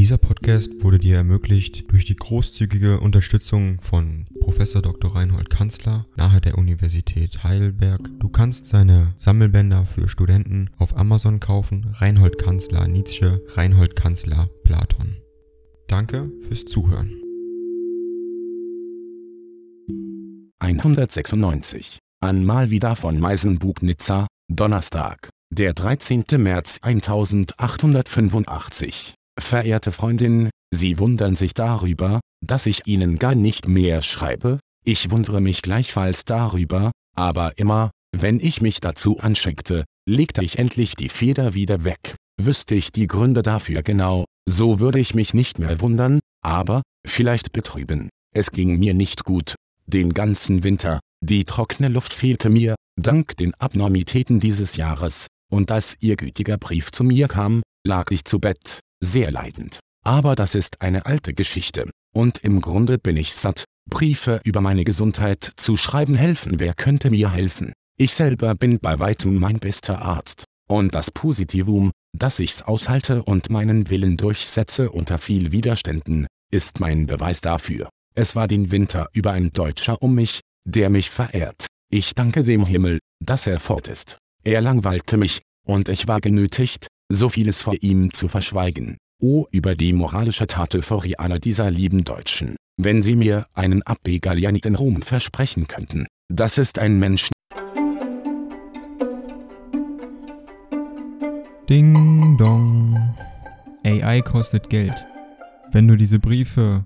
Dieser Podcast wurde dir ermöglicht durch die großzügige Unterstützung von Professor Dr. Reinhold Kanzler nahe der Universität Heidelberg. Du kannst seine Sammelbänder für Studenten auf Amazon kaufen. Reinhold Kanzler Nietzsche, Reinhold Kanzler Platon. Danke fürs Zuhören. 196. An mal wieder von Meisenbug Nizza, Donnerstag, der 13. März 1885. Verehrte Freundin, Sie wundern sich darüber, dass ich Ihnen gar nicht mehr schreibe, ich wundere mich gleichfalls darüber, aber immer, wenn ich mich dazu anschickte, legte ich endlich die Feder wieder weg. Wüsste ich die Gründe dafür genau, so würde ich mich nicht mehr wundern, aber, vielleicht betrüben. Es ging mir nicht gut, den ganzen Winter, die trockene Luft fehlte mir, dank den Abnormitäten dieses Jahres, und als Ihr gütiger Brief zu mir kam, lag ich zu Bett, sehr leidend. Aber das ist eine alte Geschichte, und im Grunde bin ich satt, Briefe über meine Gesundheit zu schreiben helfen wer könnte mir helfen. Ich selber bin bei weitem mein bester Arzt. Und das Positivum, dass ich's aushalte und meinen Willen durchsetze unter viel Widerständen, ist mein Beweis dafür. Es war den Winter über ein Deutscher um mich, der mich verehrt. Ich danke dem Himmel, dass er fort ist. Er langweilte mich, und ich war genötigt, so vieles vor ihm zu verschweigen. O über die moralische Tatevorie aller dieser lieben Deutschen, wenn sie mir einen in Ruhm versprechen könnten. Das ist ein Mensch. Ding dong. AI kostet Geld. Wenn du diese Briefe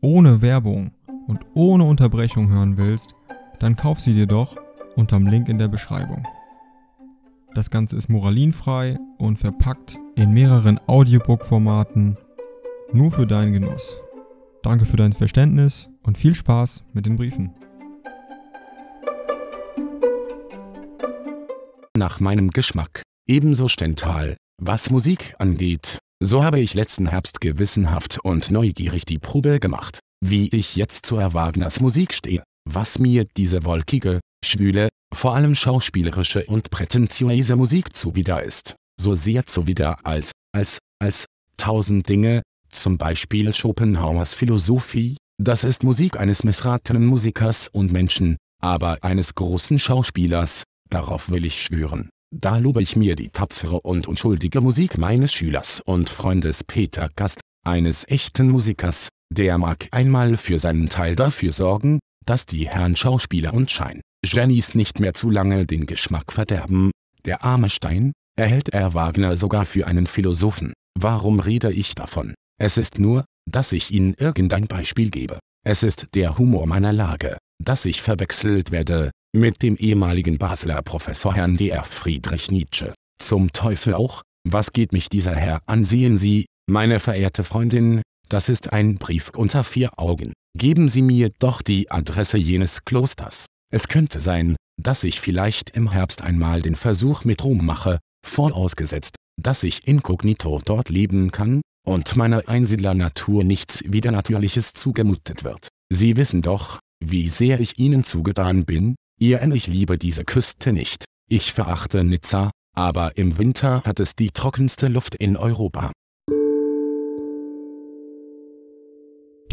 ohne Werbung und ohne Unterbrechung hören willst, dann kauf sie dir doch unterm Link in der Beschreibung. Das Ganze ist moralinfrei und verpackt in mehreren Audiobook-Formaten nur für deinen Genuss. Danke für dein Verständnis und viel Spaß mit den Briefen. Nach meinem Geschmack, ebenso Stental, was Musik angeht, so habe ich letzten Herbst gewissenhaft und neugierig die Probe gemacht, wie ich jetzt zu Wagners Musik stehe, was mir diese wolkige, schwüle, vor allem schauspielerische und prätentiöse Musik zuwider ist, so sehr zuwider als, als, als, tausend Dinge, zum Beispiel Schopenhauers Philosophie, das ist Musik eines missratenen Musikers und Menschen, aber eines großen Schauspielers, darauf will ich schwören. Da lobe ich mir die tapfere und unschuldige Musik meines Schülers und Freundes Peter Gast, eines echten Musikers, der mag einmal für seinen Teil dafür sorgen, dass die Herren Schauspieler und Schein Genies nicht mehr zu lange den Geschmack verderben. Der arme Stein, erhält er Wagner sogar für einen Philosophen. Warum rede ich davon? Es ist nur, dass ich Ihnen irgendein Beispiel gebe. Es ist der Humor meiner Lage, dass ich verwechselt werde, mit dem ehemaligen Basler Professor Herrn D.R. Friedrich Nietzsche. Zum Teufel auch, was geht mich dieser Herr an? Sehen Sie, meine verehrte Freundin, das ist ein Brief unter vier Augen. Geben Sie mir doch die Adresse jenes Klosters. Es könnte sein, dass ich vielleicht im Herbst einmal den Versuch mit Ruhm mache, vorausgesetzt, dass ich inkognito dort leben kann, und meiner Einsiedlernatur nichts Widernatürliches zugemutet wird. Sie wissen doch, wie sehr ich Ihnen zugetan bin, ihr ich liebe diese Küste nicht. Ich verachte Nizza, aber im Winter hat es die trockenste Luft in Europa.